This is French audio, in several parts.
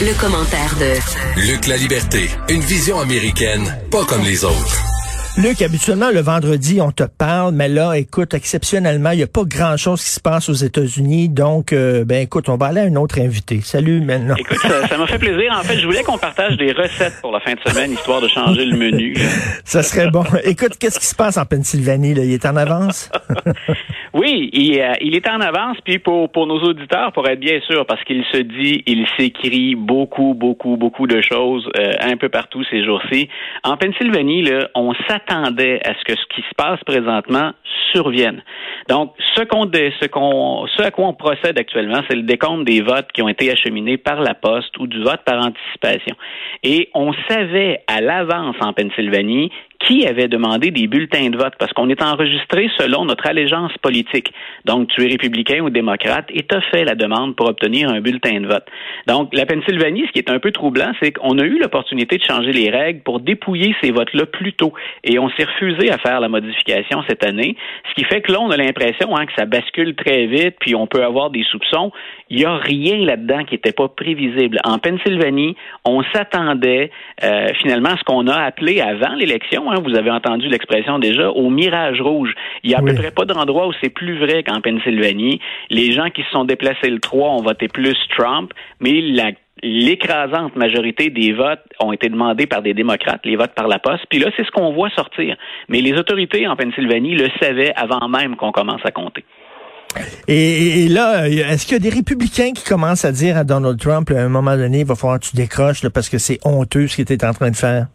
Le, commentaire de Luc La Liberté, une vision américaine, pas comme les autres. Luc, habituellement, le vendredi, on te parle, mais là, écoute, exceptionnellement, il n'y a pas grand-chose qui se passe aux États-Unis. Donc, euh, ben écoute, on va aller à un autre invité. Salut, maintenant. Écoute, ça m'a fait plaisir. En fait, je voulais qu'on partage des recettes pour la fin de semaine, histoire de changer le menu. Ça serait bon. Écoute, qu'est-ce qui se passe en Pennsylvanie? Là? Il est en avance? oui, il, euh, il, est en avance. Puis pour, pour nos auditeurs, pour être bien sûr, parce qu'il se dit, il s'écrit beaucoup, beaucoup, beaucoup de choses euh, un peu partout ces jours-ci. En Pennsylvanie, là, on s'attend attendait à ce que ce qui se passe présentement survienne. Donc, ce qu'on, ce qu'on, ce à quoi on procède actuellement, c'est le décompte des votes qui ont été acheminés par la poste ou du vote par anticipation. Et on savait à l'avance en Pennsylvanie qui avait demandé des bulletins de vote? Parce qu'on est enregistré selon notre allégeance politique. Donc, tu es républicain ou démocrate et tu as fait la demande pour obtenir un bulletin de vote. Donc, la Pennsylvanie, ce qui est un peu troublant, c'est qu'on a eu l'opportunité de changer les règles pour dépouiller ces votes-là plus tôt et on s'est refusé à faire la modification cette année, ce qui fait que là, on a l'impression hein, que ça bascule très vite puis on peut avoir des soupçons. Il n'y a rien là-dedans qui n'était pas prévisible. En Pennsylvanie, on s'attendait euh, finalement à ce qu'on a appelé avant l'élection, hein, vous avez entendu l'expression déjà, au mirage rouge. Il n'y a à peu près pas d'endroit où c'est plus vrai qu'en Pennsylvanie. Les gens qui se sont déplacés le 3 ont voté plus Trump, mais l'écrasante majorité des votes ont été demandés par des démocrates, les votes par la poste. Puis là, c'est ce qu'on voit sortir. Mais les autorités en Pennsylvanie le savaient avant même qu'on commence à compter. Et, là, est-ce qu'il y a des républicains qui commencent à dire à Donald Trump, à un moment donné, il va falloir que tu décroches parce que c'est honteux ce qu'il était en train de faire?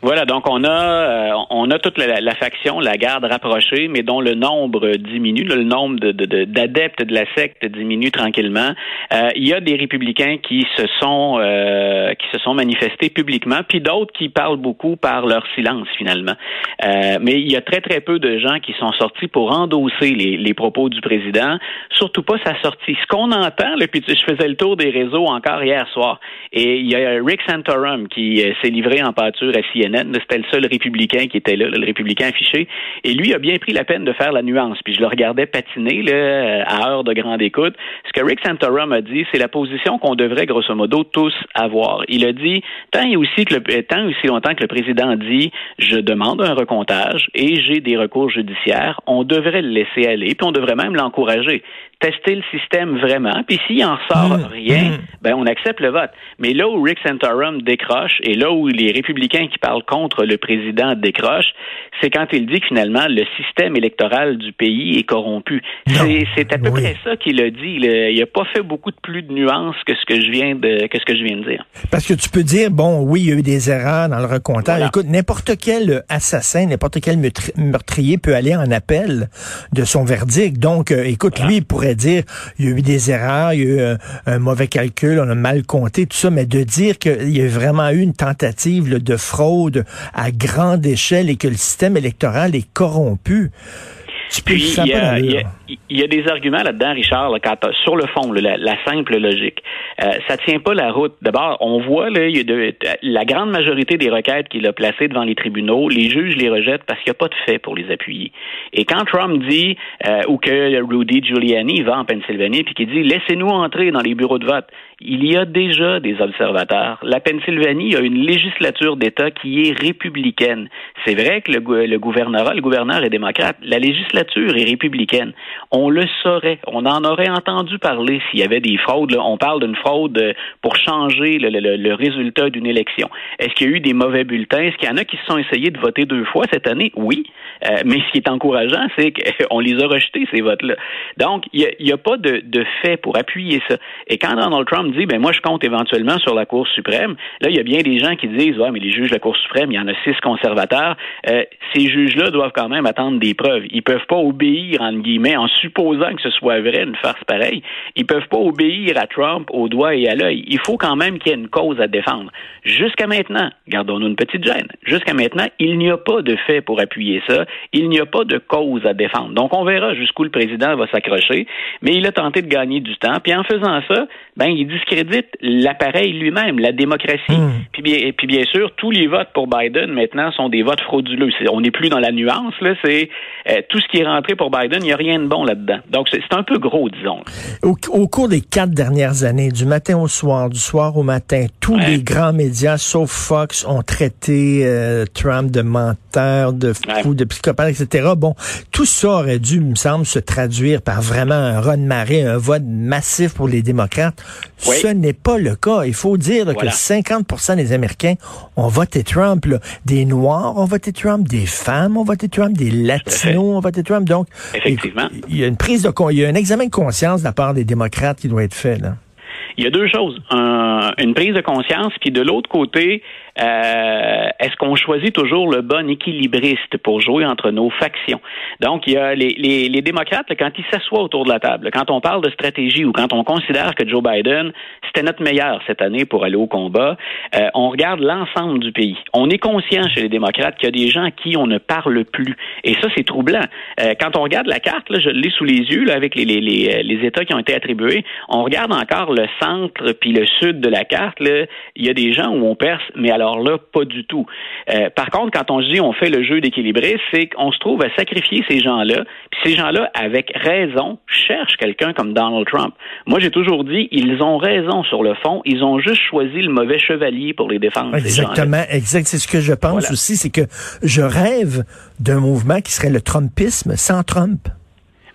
Voilà, donc on a euh, on a toute la, faction, la garde rapprochée, mais dont le nombre diminue, le nombre d'adeptes de, de, la secte diminue tranquillement. Euh, il y a des républicains qui se sont euh, qui se sont manifestés publiquement, puis d'autres qui parlent beaucoup par leur silence finalement. mais il y a très très peu de gens qui sont sortis pour endosser les, les propos du président, surtout pas sa sortie. Ce qu'on entend, là, puis je faisais le tour des réseaux encore hier soir, et il y a Rick Santorum qui s'est livré en pâture à c'était le seul républicain qui était là, le républicain affiché. Et lui a bien pris la peine de faire la nuance. Puis je le regardais patiner là, à heure de grande écoute. Ce que Rick Santorum a dit, c'est la position qu'on devrait grosso modo tous avoir. Il a dit tant et aussi que le, tant aussi longtemps que le président dit je demande un recomptage et j'ai des recours judiciaires, on devrait le laisser aller, puis on devrait même l'encourager tester le système vraiment. Puis s'il en sort mmh, rien, mmh. ben on accepte le vote. Mais là où Rick Santorum décroche et là où les républicains qui parlent contre le président décrochent, c'est quand il dit que finalement le système électoral du pays est corrompu. C'est à peu près ça qu'il a dit. Il n'a pas fait beaucoup de plus de nuances que ce que je viens de que ce que je viens de dire. Parce que tu peux dire bon oui il y a eu des erreurs dans le recomptage. Écoute n'importe quel assassin, n'importe quel meurtrier peut aller en appel de son verdict. Donc euh, écoute lui il pourrait dire il y a eu des erreurs, il y a eu un, mauvais calcul, on a mal compté, tout ça, mais de dire qu'il y a vraiment eu une tentative de fraude à grande échelle et que le système électoral est corrompu. Puis, il y, a, des arguments là-dedans, Richard, quand, sur le fond, la, simple logique. Euh, ça tient pas la route. D'abord, on voit là, y a de, la grande majorité des requêtes qu'il a placées devant les tribunaux, les juges les rejettent parce qu'il n'y a pas de fait pour les appuyer. Et quand Trump dit, euh, ou que Rudy Giuliani va en Pennsylvanie, puis qu'il dit, laissez-nous entrer dans les bureaux de vote, il y a déjà des observateurs. La Pennsylvanie a une législature d'État qui est républicaine. C'est vrai que le, le gouvernorat, le gouverneur est démocrate. La législature est républicaine. On le saurait. On en aurait entendu parler s'il y avait des fraudes. On parle d'une fraude euh, pour changer le résultat d'une élection. Est-ce qu'il y a eu des mauvais bulletins? Est-ce qu'il y en a qui se sont essayés de voter deux fois cette année? Oui. Euh, mais ce qui est encourageant, c'est qu'on les a rejetés, ces votes-là. Donc, il n'y a, a, pas de, de fait pour appuyer ça. Et quand Donald Trump dit, ben moi, je compte éventuellement sur la Cour suprême. Là, il y a bien des gens qui disent, ouais, mais les juges de la Cour suprême, il y en a six conservateurs. Euh, ces juges-là doivent quand même attendre des preuves. Ils peuvent pas obéir, entre guillemets, en supposant que ce soit vrai, une farce pareille. Ils peuvent pas obéir à Trump au doigt et à l'œil. Il faut quand même qu'il y ait une cause à défendre. Jusqu'à maintenant, gardons-nous une petite gêne. Jusqu'à maintenant, il n'y a pas de fait pour appuyer ça. Il n'y a pas de cause à défendre. Donc, on verra jusqu'où le président va s'accrocher. Mais il a tenté de gagner du temps. Puis en faisant ça, ben, il discrédite l'appareil lui-même, la démocratie. Hmm. Puis, bien, puis bien sûr, tous les votes pour Biden maintenant sont des votes frauduleux. on n'est plus dans la nuance, là. C'est euh, tout ce qui qui est rentré pour Biden, il n'y a rien de bon là-dedans. Donc, c'est un peu gros, disons. Au, cours des quatre dernières années, du matin au soir, du soir au matin, tous les grands médias, sauf Fox, ont traité euh, Trump de menteur, de fou, de psychopathe, etc. Bon, tout ça aurait dû, me semble, se traduire par vraiment un run marée, un vote massif pour les démocrates. Ce n'est pas le cas. Il faut dire que 50 des Américains ont voté Trump. Des Noirs ont voté Trump, des femmes ont voté Trump, des Latinos ont voté Trump. Donc, Effectivement. il y a une prise de, il y a un examen de conscience de la part des démocrates qui doit être fait. Là. Il y a deux choses. une prise de conscience, puis de l'autre côté, euh, est-ce qu'on choisit toujours le bon équilibriste pour jouer entre nos factions? Donc, il y a les, démocrates, quand ils s'assoient autour de la table, quand on parle de stratégie ou quand on considère que Joe Biden, c'était notre meilleur cette année pour aller au combat, euh, on regarde l'ensemble du pays. On est conscient chez les démocrates qu'il y a des gens à qui on ne parle plus. Et ça, c'est troublant. Euh, quand on regarde la carte, je l'ai sous les yeux là, avec les, États qui ont été attribués, on regarde encore le centre puis le sud de la carte. Il y a des gens où on perce, mais alors alors là, pas du tout. Euh, par contre, quand on dit on fait le jeu d'équilibrer, c'est qu'on se trouve à sacrifier ces gens-là. Puis ces gens-là, avec raison, cherchent quelqu'un comme Donald Trump. Moi, j'ai toujours dit, ils ont raison sur le fond. Ils ont juste choisi le mauvais chevalier pour les défendre. Exactement, exact. C'est ce que je pense aussi, c'est que je rêve d'un mouvement qui serait le Trumpisme sans Trump.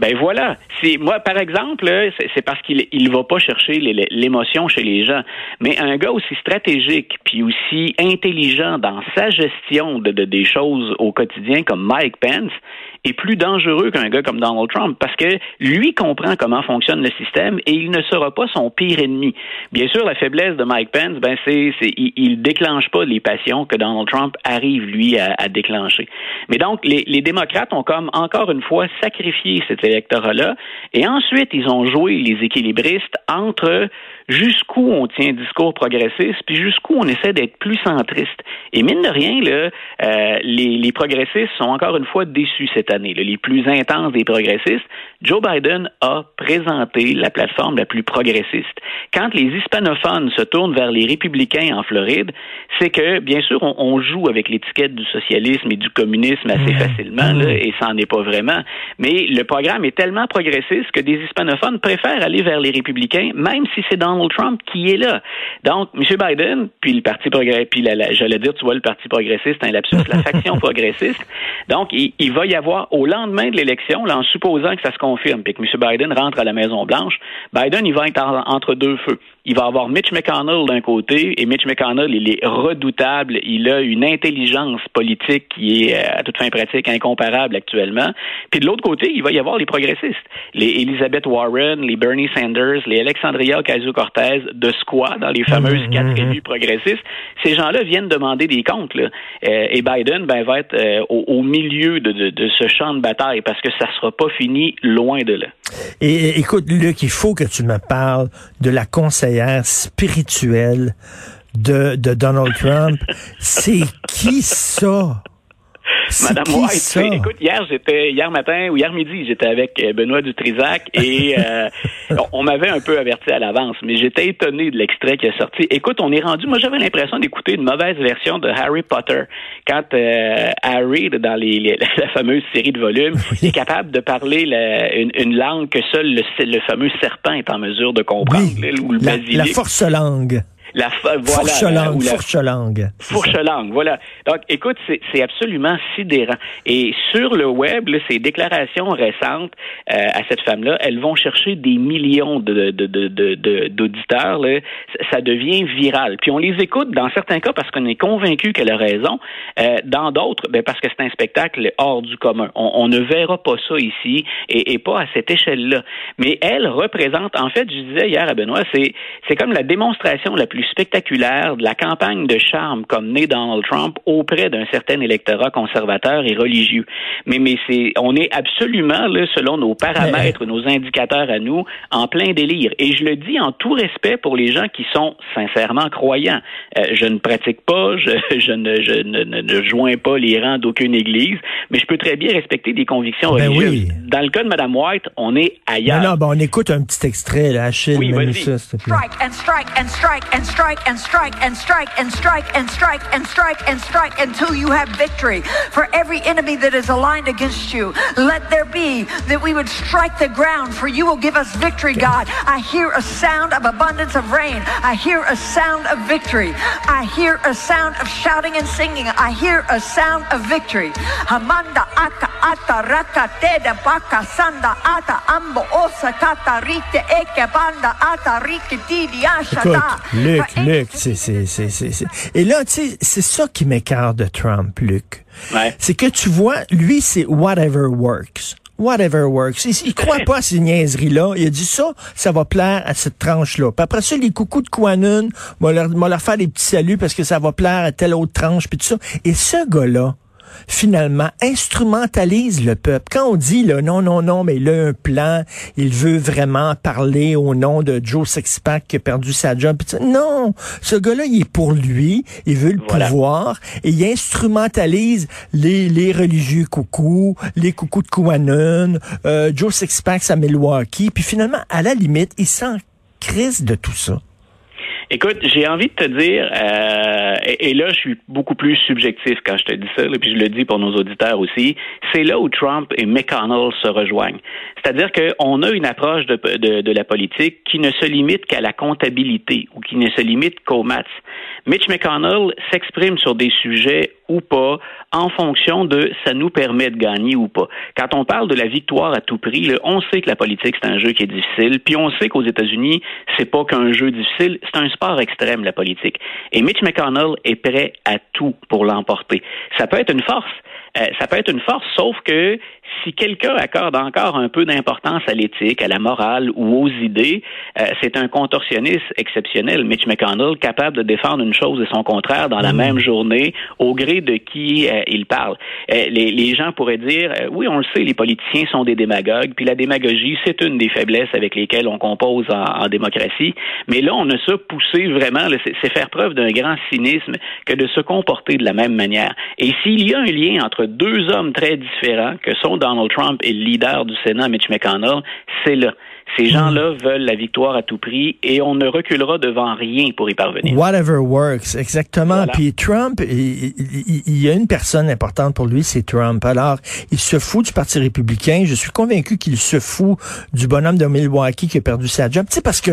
Ben voilà. C'est moi, par exemple, c'est parce qu'il il va pas chercher l'émotion chez les gens. Mais un gars aussi stratégique puis aussi intelligent dans sa gestion de, de des choses au quotidien comme Mike Pence, est plus dangereux qu'un gars comme Donald Trump parce que lui comprend comment fonctionne le système et il ne sera pas son pire ennemi. Bien sûr, la faiblesse de Mike Pence, ben c'est, il, déclenche pas les passions que Donald Trump arrive lui à, à déclencher. Mais donc les, les, démocrates ont comme encore une fois sacrifié cet électorat-là et ensuite ils ont joué les équilibristes entre jusqu'où on tient discours progressiste, puis jusqu'où on essaie d'être plus centriste. Et mine de rien, là, euh, les, les, progressistes sont encore une fois déçus cette année. Les plus intenses des progressistes, Joe Biden a présenté la plateforme la plus progressiste. Quand les hispanophones se tournent vers les républicains en Floride, c'est que, bien sûr, on, on joue avec l'étiquette du socialisme et du communisme assez mmh. facilement, là, mmh. et ça n'en est pas vraiment. Mais le programme est tellement progressiste que des hispanophones préfèrent aller vers les républicains, même si c'est dans Trump qui est là. Donc, M. Biden, puis le Parti progressiste, puis j'allais dire, tu vois, le Parti progressiste, un lapsus, la faction progressiste. Donc, il, va y avoir, au lendemain de l'élection, en supposant que ça se confirme, puis que M. Biden rentre à la Maison-Blanche, Biden, il va être entre deux feux il va avoir Mitch McConnell d'un côté, et Mitch McConnell, il est redoutable. Il a une intelligence politique qui est, euh, à toute fin pratique, incomparable actuellement. Puis de l'autre côté, il va y avoir les progressistes. Les Elizabeth Warren, les Bernie Sanders, les Alexandria De Squad, dans les fameuses mmh, quatre mmh. élus progressistes. Ces gens-là viennent demander des comptes. Là. Euh, et Biden ben, va être euh, au, milieu de, de, de, ce champ de bataille parce que ça sera pas fini loin de là. Et écoute, Luc, il faut que tu me parles de la conseillère spirituelle de, de Donald Trump. C'est qui ça? Madame White, écoute, hier j'étais hier matin ou hier midi, j'étais avec euh, Benoît Dutrisac et euh, on m'avait un peu averti à l'avance, mais j'étais étonné de l'extrait qui est sorti. Écoute, on est rendu, moi j'avais l'impression d'écouter une mauvaise version de Harry Potter. Quand euh, Harry dans les, la fameuse série de volumes est capable de parler une, langue que seul le, fameux serpent est en mesure de comprendre, ou le la, la force langue. La, voilà, fourche-langue, fourche-langue. Fourche-langue, voilà. Donc, écoute, c'est absolument sidérant. Et sur le web, là, ces déclarations récentes euh, à cette femme-là, elles vont chercher des millions de, de, de, d'auditeurs. Là. Ça devient viral. Puis on les écoute dans certains cas parce qu'on est convaincu qu'elle a raison. Euh, dans d'autres, ben, parce que c'est un spectacle hors du commun. On, on, ne verra pas ça ici et, et pas à cette échelle-là. Mais elle représente, en fait, je disais hier à Benoît, c'est, c'est comme la démonstration la plus spectaculaire de la campagne de charme comme né Donald Trump auprès d'un certain électorat conservateur et religieux. Mais, mais c'est, on est absolument, là, selon nos paramètres, nos indicateurs à nous, en plein délire. Et je le dis en tout respect pour les gens qui sont sincèrement croyants. Euh, je ne pratique pas, je, je, ne, je ne, ne, joins pas les rangs d'aucune église, mais je peux très bien respecter des convictions ben religieuses. Dans le cas de Mme White, on est ailleurs. Non, non, ben on écoute un petit extrait, là, Achille. Oui. Strike and strike and strike and strike and strike and strike and strike and strike and strike and strike until you have victory. For every enemy that is aligned against you, let there be that we would strike the ground, for you will give us victory, God. I hear a sound of abundance of rain. I hear a sound of victory. I hear a sound of shouting and singing. I hear a sound of victory. Amanda aka ata raka teda baka sanda ata ambo osa kata rite eke banda ata rike tidi ashata. Luc, Luc, c'est, c'est, c'est, c'est, Et là, tu sais, c'est ça qui m'écarte de Trump, Luc. Ouais. C'est que tu vois, lui, c'est whatever works. Whatever works. Il, il croit pas à ces niaiseries-là. Il a dit ça, ça va plaire à cette tranche-là. Puis après ça, les coucous de Kwanun, va leur, va leur faire des petits saluts parce que ça va plaire à telle autre tranche, puis tout ça. Et ce gars-là, finalement, instrumentalise le peuple. Quand on dit, là, non, non, non, mais il a un plan, il veut vraiment parler au nom de Joe Sexpack qui a perdu sa job. Non, ce gars-là, il est pour lui, il veut le pouvoir, et il instrumentalise les, les religieux coucous, les coucous de Kouanon, euh, Joe Sixpack à Milwaukee, puis finalement, à la limite, il s'en crise de tout ça. Écoute, j'ai envie de te dire, euh, et, là, je suis beaucoup plus subjectif quand je te dis ça, et puis je le dis pour nos auditeurs aussi, c'est là où Trump et McConnell se rejoignent. C'est-à-dire qu'on a une approche de, de, de, la politique qui ne se limite qu'à la comptabilité ou qui ne se limite qu'aux maths. Mitch McConnell s'exprime sur des sujets ou pas en fonction de ça nous permet de gagner ou pas. Quand on parle de la victoire à tout prix, on sait que la politique c'est un jeu qui est difficile, puis on sait qu'aux États-Unis c'est pas qu'un jeu difficile, c'est un sport extrême la politique. Et Mitch McConnell est prêt à tout pour l'emporter. Ça peut être une force. Euh, ça peut être une force, sauf que si quelqu'un accorde encore un peu d'importance à l'éthique, à la morale ou aux idées, euh, c'est un contorsionniste exceptionnel, Mitch McConnell, capable de défendre une chose et son contraire dans la mmh. même journée, au gré de qui euh, il parle. Euh, les, les, gens pourraient dire, oui, on le sait, les politiciens sont des démagogues, puis la démagogie, c'est une des faiblesses avec lesquelles on compose en, en démocratie. Mais là, on a ça poussé vraiment, c'est faire preuve d'un grand cynisme que de se comporter de la même manière. Et s'il y a un lien entre deux hommes très différents, que sont Donald Trump le leader du Sénat, Mitch McConnell, c'est là. Ces gens-là veulent la victoire à tout prix et on ne reculera devant rien pour y parvenir. Whatever works, exactement. Puis Trump, il, y a une personne importante pour lui, c'est Trump. Alors, il se fout du Parti républicain. Je suis convaincu qu'il se fout du bonhomme de Milwaukee qui a perdu sa job. Tu sais, parce que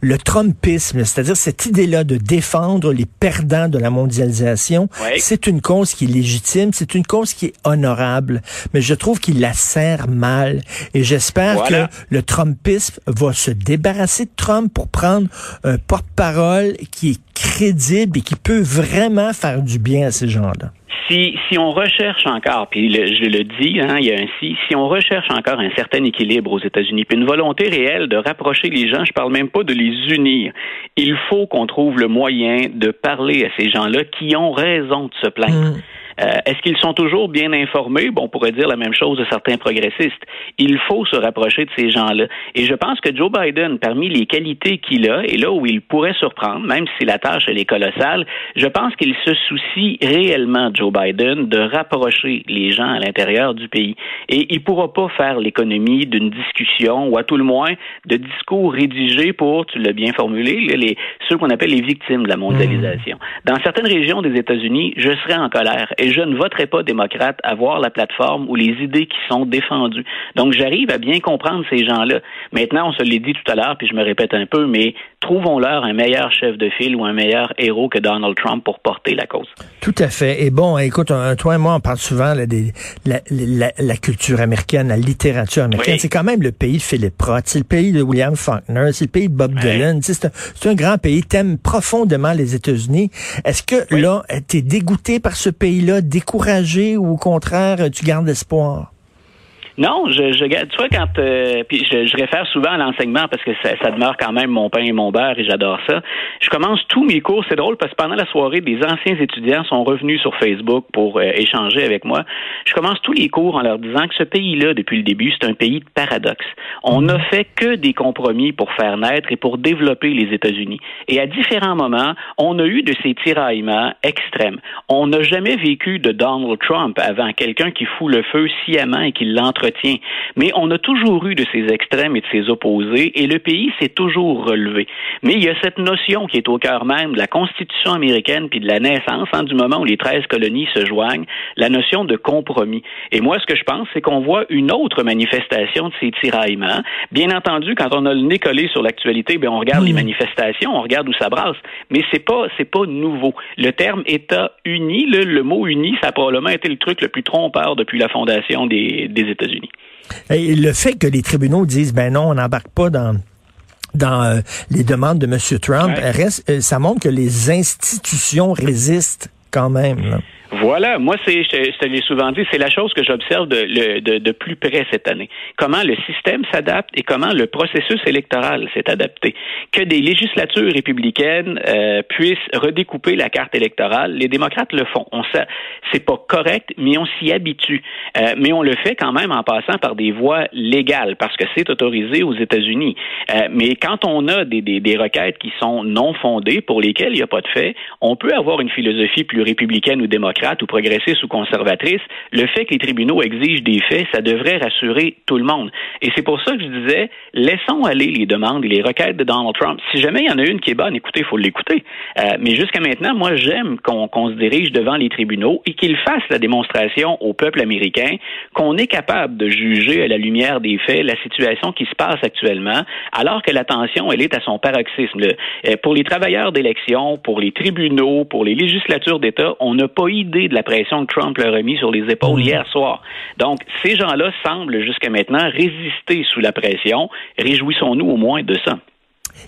le Trumpisme, c'est-à-dire cette idée-là de défendre les perdants de la mondialisation, c'est une cause qui est légitime, c'est une cause qui est honorable. Mais je trouve qu'il la sert mal. Et j'espère que le Trumpisme va se débarrasser de Trump pour prendre un porte-parole qui est crédible et qui peut vraiment faire du bien à ces gens-là. Si, si on recherche encore, puis je le dis, hein, il y a un si, si on recherche encore un certain équilibre aux États-Unis, puis une volonté réelle de rapprocher les gens, je parle même pas de les unir, il faut qu'on trouve le moyen de parler à ces gens-là qui ont raison de se plaindre. Mmh. Euh, est-ce qu'ils sont toujours bien informés? Bon, on pourrait dire la même chose de certains progressistes. Il faut se rapprocher de ces gens-là. Et je pense que Joe Biden, parmi les qualités qu'il a, et là où il pourrait surprendre, même si la tâche elle est colossale, je pense qu'il se soucie réellement, Joe Biden, de rapprocher les gens à l'intérieur du pays. Et il pourra pas faire l'économie d'une discussion ou à tout le moins de discours rédigés pour, tu l'as bien formulé, les, ceux qu'on appelle les victimes de la mondialisation. Mmh. Dans certaines régions des États-Unis, je serais en colère. Et je ne voterai pas démocrate à voir la plateforme ou les idées qui sont défendues. Donc, j'arrive à bien comprendre ces gens-là. Maintenant, on se l'est dit tout à l'heure, puis je me répète un peu, mais trouvons-leur un meilleur chef de file ou un meilleur héros que Donald Trump pour porter la cause. Tout à fait. Et bon, écoute, toi et moi, on parle souvent là, des, la, la, culture américaine, la littérature américaine. C'est quand même le pays de Philip Roth, c'est le pays de William Faulkner, c'est le pays de Bob Dylan. C'est un, un, grand pays. T'aimes profondément les États-Unis. Est-ce que là, t'es dégoûté par ce pays-là, découragé ou au contraire, tu gardes espoir? Non, je, je tu vois quand euh, puis je, je, réfère souvent à l'enseignement parce que ça, ça, demeure quand même mon pain et mon beurre et j'adore ça. Je commence tous mes cours, c'est drôle parce que pendant la soirée, des anciens étudiants sont revenus sur Facebook pour euh, échanger avec moi. Je commence tous les cours en leur disant que ce pays-là, depuis le début, c'est un pays de paradoxe. On n'a fait que des compromis pour faire naître et pour développer les États-Unis. Et à différents moments, on a eu de ces tiraillements extrêmes. On n'a jamais vécu de Donald Trump avant quelqu'un qui fout le feu sciemment et qui l'entre Mais on a toujours eu de ces extrêmes et de ces opposés, et le pays s'est toujours relevé. Mais il y a cette notion qui est au cœur même de la Constitution américaine puis de la naissance, hein, du moment où les 13 colonies se joignent, la notion de compromis. Et moi, ce que je pense, c'est qu'on voit une autre manifestation de ces tiraillements. Bien entendu, quand on a le nez collé sur l'actualité, ben on regarde les hmm. manifestations, on regarde où ça brasse. Mais c'est pas c'est pas nouveau. Le terme État uni, le, mot uni, ça a probablement été le truc le plus trompeur depuis la fondation des, des États-Unis. Et le fait que les tribunaux disent ben non, on n'embarque pas dans dans euh, les demandes de M. Trump, reste, euh, ça montre que les institutions résistent quand même. Là. Voilà, moi c'est, je, te l'ai souvent dit, c'est la chose que j'observe de, plus près cette année. Comment le système s'adapte et comment le processus électoral s'est adapté. Que des législatures républicaines euh, puissent redécouper la carte électorale, les démocrates le font. On c'est pas correct, mais on s'y habitue. Euh, mais on le fait quand même en passant par des voies légales parce que c'est autorisé aux États-Unis. Euh, mais quand on a des, des requêtes qui sont non fondées, pour lesquelles il n'y a pas de fait, on peut avoir une philosophie plus républicaine ou démocratique ou progressiste ou conservatrice, le fait que les tribunaux exigent des faits, ça devrait rassurer tout le monde. Et c'est pour ça que je disais, laissons aller les demandes et les requêtes de Donald Trump. Si jamais il y en a une qui est bonne, écoutez, il faut l'écouter. Euh, mais jusqu'à maintenant, moi, j'aime qu'on se dirige devant les tribunaux et qu'ils fassent la démonstration au peuple américain qu'on est capable de juger à la lumière des faits la situation qui se passe actuellement, alors que la tension, elle est à son paroxysme. Euh, pour les travailleurs d'élection, pour les tribunaux, pour les législatures d'État, on n'a pas eu de la pression que Trump leur a mis sur les épaules mm. hier soir. Donc, ces gens-là semblent jusqu'à maintenant résister sous la pression. Réjouissons-nous au moins de ça.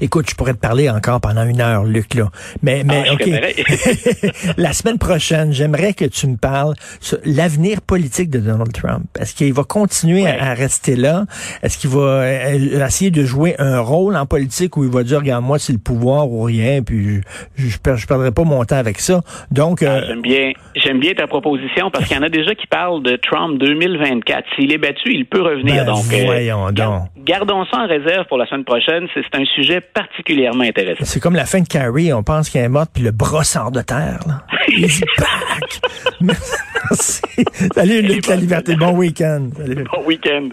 Écoute, je pourrais te parler encore pendant une heure, Luc, là. Mais, mais, ah, OK. la semaine prochaine, j'aimerais que tu me parles sur l'avenir politique de Donald Trump. Est-ce qu'il va continuer à, rester là? Est-ce qu'il va euh, essayer de jouer un rôle en politique où il va dire, regarde, moi, c'est le pouvoir ou rien, puis je, je, je perdrai pas mon temps avec ça? Donc, ah, euh, j'aime bien, j'aime bien ta proposition parce qu'il y en a déjà qui parlent de Trump 2024. S'il est battu, il peut revenir. Ben, donc, euh, voyons donc. Gardons ça en réserve pour la semaine prochaine. C'est un sujet particulièrement intéressant. C'est comme la fin de Carrie, on pense qu'elle est morte, puis le bras sort de terre. Là. Merci. Salut Luc La Liberté, bon week-end. Bon week-end.